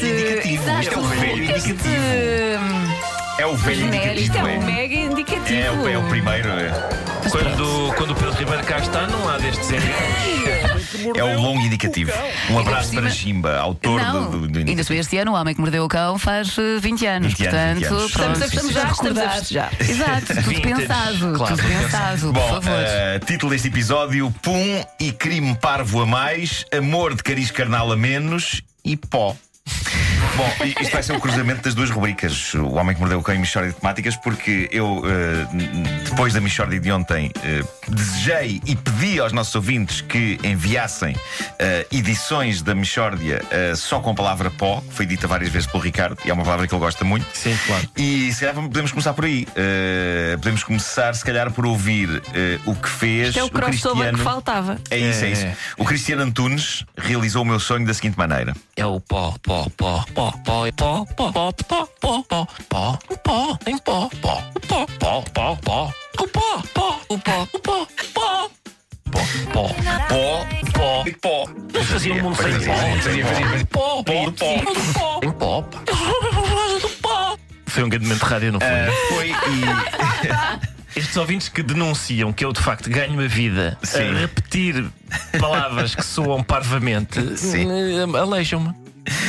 velho indicativo. Exato, Isto é o velho este, indicativo. É o velho genérico, Isto é indicativo. um mega indicativo. É, o, é o primeiro. É, Quando, quando o Pedro Ribeiro cá está, não há destes enganos. é o longo indicativo. Um abraço cima- para Chimba, autor Não, do, do, do Ainda indicativo. se este ano, o homem que mordeu o cão faz eh, 20 anos. 20 anos, 20 Portanto, anos. pronto, Estamos a estamos a festejar. Exato, tudo Vintage. pensado. Claro, tudo pensado, por Bom, favor. eh, título deste episódio: Pum e crime parvo a mais, amor de cariz carnal a menos e pó. Bom, isto vai ser o cruzamento das duas rubricas, O Homem que Mordeu o Cão e Michórdia de Temáticas, porque eu, eh, depois da Michórdia de ontem, eh, desejei e pedi aos nossos ouvintes que enviassem eh, edições da Michórdia só com a palavra pó, que foi dita várias vezes pelo Ricardo, e é uma palavra que ele gosta muito. Sim, claro. E se calhar podemos começar por aí. Podemos começar, se calhar, por ouvir o que fez Isto é o crossover Cristiano. que faltava. É isso, é, É, isso. é. O Cristiano Antunes realizou o meu sonho da seguinte maneira: É o pó, pó, pó, pó, pó, pó, pó, pó, pó, pó, pó, pó, o pó, tem pó, pó, o pó, pó, pó, pó, o pó, pó, o pó, o pó, pó, pó, pó, pó, pó. pó. Faziam um mundo sem Fazia, pó. fazia, fazia, fazia. Pó, pó, Pó, pó, tem pó, pá. pó. Foi um grande momento de rádio, não foi? Ah, foi e. Estes ouvintes que denunciam que eu de facto ganho a vida Sim. a repetir palavras que soam parvamente, Sim.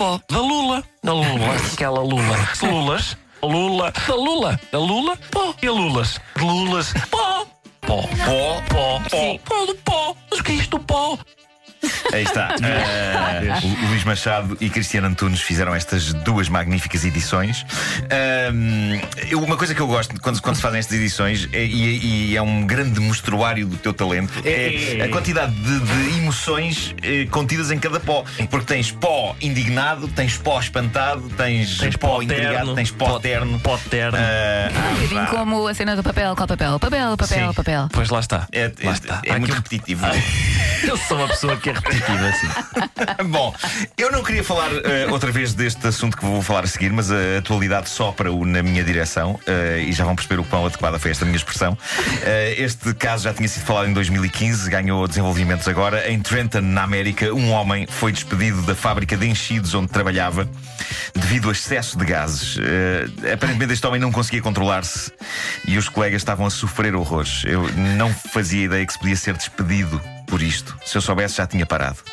pó, da Lula, da Lula, aquela Lula, Lulas, Lula, da Lula, da Lula, pó, e a Lulas, de Lulas, pó, pó, Pó, pó, pó, pó do pó, mas o que é isto do pó? Aí está. O Luís Machado e Cristiano Antunes fizeram estas duas magníficas edições. Eu- uma coisa que eu gosto quando, quando se fazem estas edições é, e, e é um grande mostruário do teu talento é, É. a quantidade de, de emoções eh, contidas em cada pó. Porque tens pó indignado, tens pó espantado, tens, Tens pó, pó intrigado, terno, tens pó, terno. Pó terno. Ah, Um bocadinho vá. como a cena do papel, qual papel? Papel, papel, Sim. papel. Pois lá está. É, lá é- está. é muito repetitivo. um- Eu sou uma pessoa que é repetitiva assim. Bom, eu não queria falar eh, outra vez deste assunto que vou falar a seguir, mas a atualidade sopra-o na minha direção eh, e já vão perceber o quão adequada foi esta minha expressão. Eh, este caso já tinha sido falado em 2015, ganhou desenvolvimentos agora. Em Trenton, na América, um homem foi despedido da fábrica de enchidos onde trabalhava devido a excesso de gases. Aparentemente, este homem não conseguia controlar-se e os colegas estavam a sofrer horrores. Eu não fazia ideia que se podia ser despedido por isto. Se eu soubesse, já tinha parado.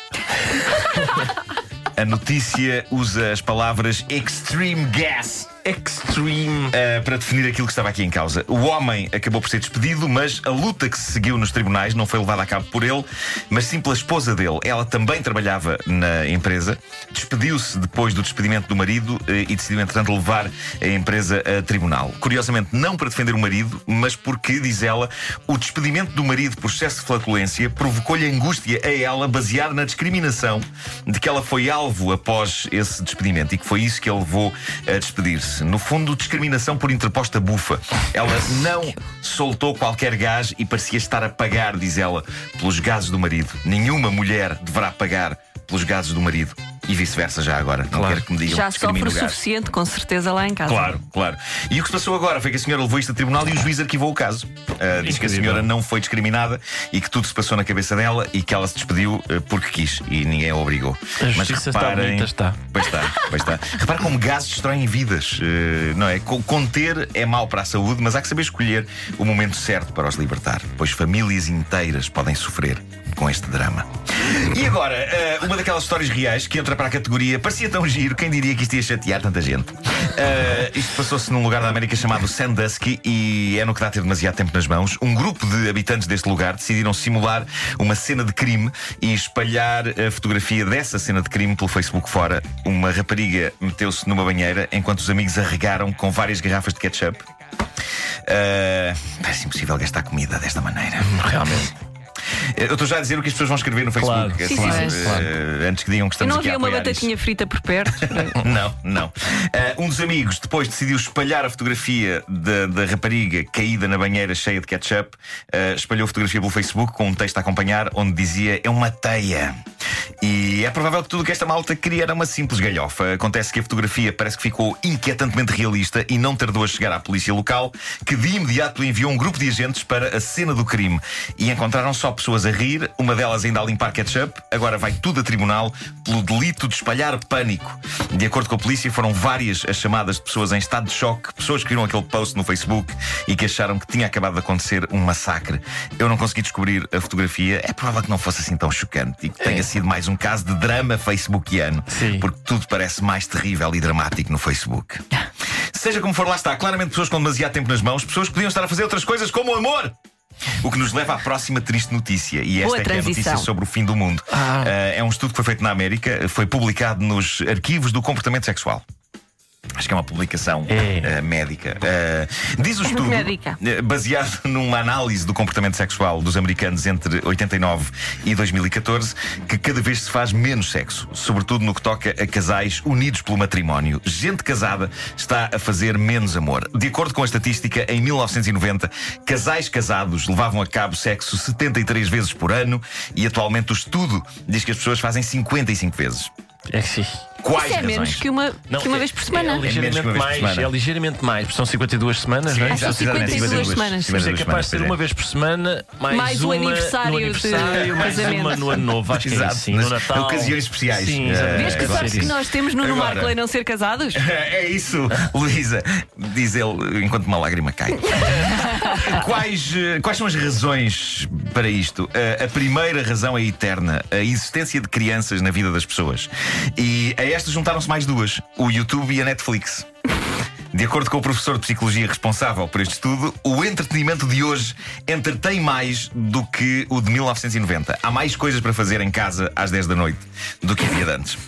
A notícia usa as palavras extreme gas. Extreme. Uh, para definir aquilo que estava aqui em causa. O homem acabou por ser despedido, mas a luta que se seguiu nos tribunais não foi levada a cabo por ele, mas sim pela esposa dele. Ela também trabalhava na empresa, despediu-se depois do despedimento do marido uh, e decidiu, entretanto, levar a empresa a tribunal. Curiosamente, não para defender o marido, mas porque, diz ela, o despedimento do marido por excesso de flatulência provocou-lhe angústia a ela, baseada na discriminação de que ela foi alvo após esse despedimento e que foi isso que a levou a despedir-se. No fundo, discriminação por interposta bufa. Ela não soltou qualquer gás e parecia estar a pagar, diz ela, pelos gases do marido. Nenhuma mulher deverá pagar pelos gases do marido. E vice-versa, já agora. Não Claro. quero que me digam Já que discrimino sofre o suficiente, com certeza, lá em casa. Claro, claro. E o que se passou agora foi que a senhora levou isto a tribunal e o juiz arquivou o caso. Uh, diz que a senhora não foi discriminada e que tudo se passou na cabeça dela e que ela se despediu uh, porque quis e ninguém a obrigou. A justiça está bonita, está. Pois está, pois está. Repara como gases destroem vidas, uh, não é? Co- Conter é mau para a saúde, mas há que saber escolher o momento certo para os libertar, pois famílias inteiras podem sofrer com este drama. E agora, uh, uma daquelas histórias reais que entra para a categoria parecia tão giro, quem diria que isto ia chatear tanta gente? Uh, isto passou-se num lugar da América chamado Sandusky e é no que dá a ter demasiado tempo nas mãos. Um grupo de habitantes deste lugar decidiram simular uma cena de crime e espalhar a fotografia dessa cena de crime pelo Facebook fora. Uma rapariga meteu-se numa banheira enquanto os amigos a regaram com várias garrafas de ketchup. Uh, parece impossível gastar comida desta maneira. Realmente. Eu estou já a dizer o que as pessoas vão escrever no Facebook. Claro. assim, Sim, sim, eh, sim. antes que digam que E estamos não aqui a havia uma apoiar batatinha isto. frita por perto? Não, não. Eh, um dos amigos depois decidiu espalhar a fotografia da, da rapariga caída na banheira cheia de ketchup. eh, espalhou a fotografia pelo Facebook com um texto a acompanhar onde dizia: É uma teia. E é provável que tudo o que esta malta queria era uma simples galhofa. Acontece que a fotografia parece que ficou inquietantemente realista e não tardou a chegar à polícia local, que de imediato enviou um grupo de agentes para a cena do crime. E encontraram só pessoas a rir, uma delas ainda a limpar ketchup. Agora vai tudo a tribunal pelo delito de espalhar pânico. De acordo com a polícia, foram várias as chamadas de pessoas em estado de choque, pessoas que viram aquele post no Facebook e que acharam que tinha acabado de acontecer um massacre. Eu não consegui descobrir a fotografia. É provável que não fosse assim tão chocante e que tenha sido mais um caso de drama facebookiano, Sim. porque tudo parece mais terrível e dramático no Facebook. Seja como for, lá está. Claramente pessoas com demasiado tempo nas mãos, pessoas que podiam estar a fazer outras coisas como o amor. O que nos leva à próxima triste notícia. E esta Boa é que é a notícia sobre o fim do mundo. Ah. Uh, é um estudo que foi feito na América, foi publicado nos arquivos do comportamento sexual. Acho que é uma publicação É. uh, médica. Uh, diz o estudo, Médica. uh, baseado numa análise do comportamento sexual dos americanos entre 89 e 2014, que cada vez se faz menos sexo, sobretudo no que toca a casais unidos pelo matrimónio. Gente casada está a fazer menos amor. De acordo com a estatística, em 1990, casais casados levavam a cabo sexo 73 vezes por ano e atualmente o estudo diz que as pessoas fazem 55 vezes. É que sim. Quais Isso é razões? menos que uma, Não, que uma é- vez por É, semana. menos que ligeiramente por mais, semana. é ligeiramente mais, porque são 52 semanas, não é? Ah, são Exatamente, 52 52 semanas. Mas é 52 capaz de ser é. uma vez por semana, mais, Mais o uma aniversário no de aniversário, mais casamento. uma no ano novo, acho que é assim, no Natal. ocasiões especiais. Sim, exatamente. Vês que É sorte que nós temos Nuno Agora- Marco em não ser casados? É isso, Luísa, diz ele enquanto uma lágrima cai. quais, eh, quais são as razões para isto? Eh, a primeira razão é eterna: a existência de crianças na vida das pessoas. E a estas juntaram-se mais duas: o YouTube e a Netflix. De acordo com o professor de psicologia responsável por este estudo, o entretenimento de hoje entretém mais do que o de 1990. Há mais coisas para fazer em casa às 10 da noite do que havia de antes.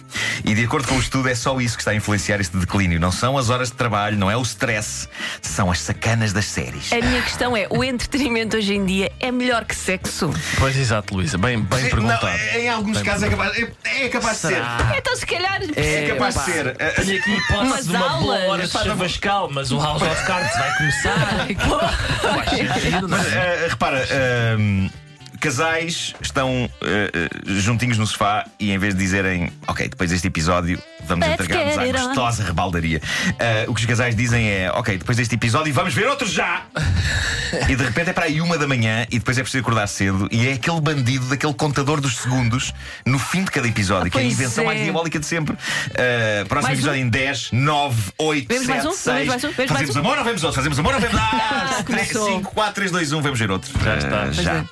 E de acordo com o estudo, é só isso que está a influenciar este declínio. Não são as horas de trabalho, não é o stress, são as sacanas das séries. A minha questão é: o entretenimento hoje em dia é melhor que sexo? Pois exato, Luísa, bem, bem perguntado. Não, em alguns Bem casos é capaz, é, é capaz de ser. Então, se calhar. É capaz de ser. Tenho aqui hipótese de uma boa aulas. hora de chavascal, mas o House of Cards vai começar. Faz sentido, não Mas é? eh, repara, ehm, casais estão eh, juntinhos no sofá e em vez de dizerem, ok, depois deste episódio vamos entregar-nos à get it on." gostosa rebaldaria. Eh, o que os casais dizem é, ok, depois deste episódio vamos ver outro já! e de repente é para aí uma da manhã e depois é preciso acordar cedo e é aquele bandido daquele contador dos segundos no fim de cada episódio, que é a invenção é. mais diabólica de sempre. Eh, próximo Mais um? episódio em 10, 9, 8, Vemos 7, mais um? 6. Vemos mais um? Vemos mais Fazemos um? amor ou vemos outro? Fazemos amor ou vemos. Ah, 3, começou. 5, 4, 3, 2, 1, vamos ver outro. Já está. Pois já.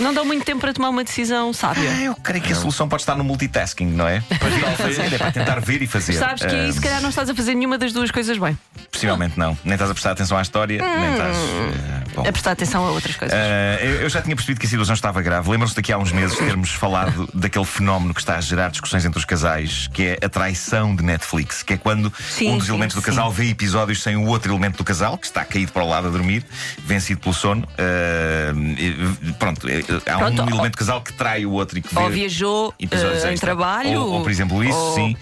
Não dão muito tempo para tomar uma decisão sábia. Ah, eu creio que a solução pode estar no multitasking, não é? Para fazer, é para tentar ver e fazer. Sabes que aí, se calhar, não estás a fazer nenhuma das duas coisas bem. Possivelmente não. Nem estás a prestar atenção à história, nem estás. Bom. A prestar atenção a outras coisas. Ah, eu eu já tinha percebido que a situação estava grave. Lembram-se daqui a uns meses termos falado daquele fenómeno que está a gerar discussões entre os casais, que é a traição de Netflix, que é quando Sim, um dos sim, elementos do sim. casal vê episódios sem o outro elemento do casal, que está caído para o lado a dormir, vencido pelo sono. E, pronto, eh, há Pronto, um ou- elemento do casal que trai o outro e que vê. Ou viajou episódios eh, em trabalho. Ou, ou, por exemplo, isso, ou- sim.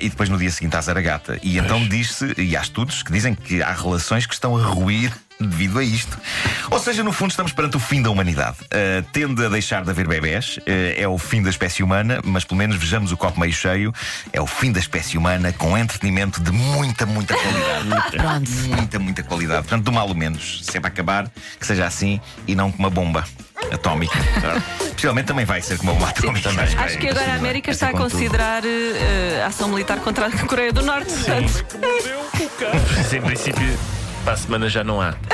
E depois no dia seguinte à Zaragata. E então diz-se, e há estudos que dizem que há relações que estão a ruir. Devido a isto. Ou seja, no fundo, estamos perante o fim da humanidade. Ah, tende a deixar de haver bebés, ah, é o fim da espécie humana, mas pelo menos vejamos o copo meio cheio. É o fim da espécie humana com entretenimento de muita, muita qualidade. Pronto. muita, muita qualidade. Portanto, do mal o menos. Se é para acabar, que seja assim e não com uma bomba atómica. Possivelmente também vai ser com uma bomba atómica. mas vai- Acho que agora a América está a considerar a ação militar contra a Coreia do Norte. Portanto, Mas em princípio, para a semana já não há.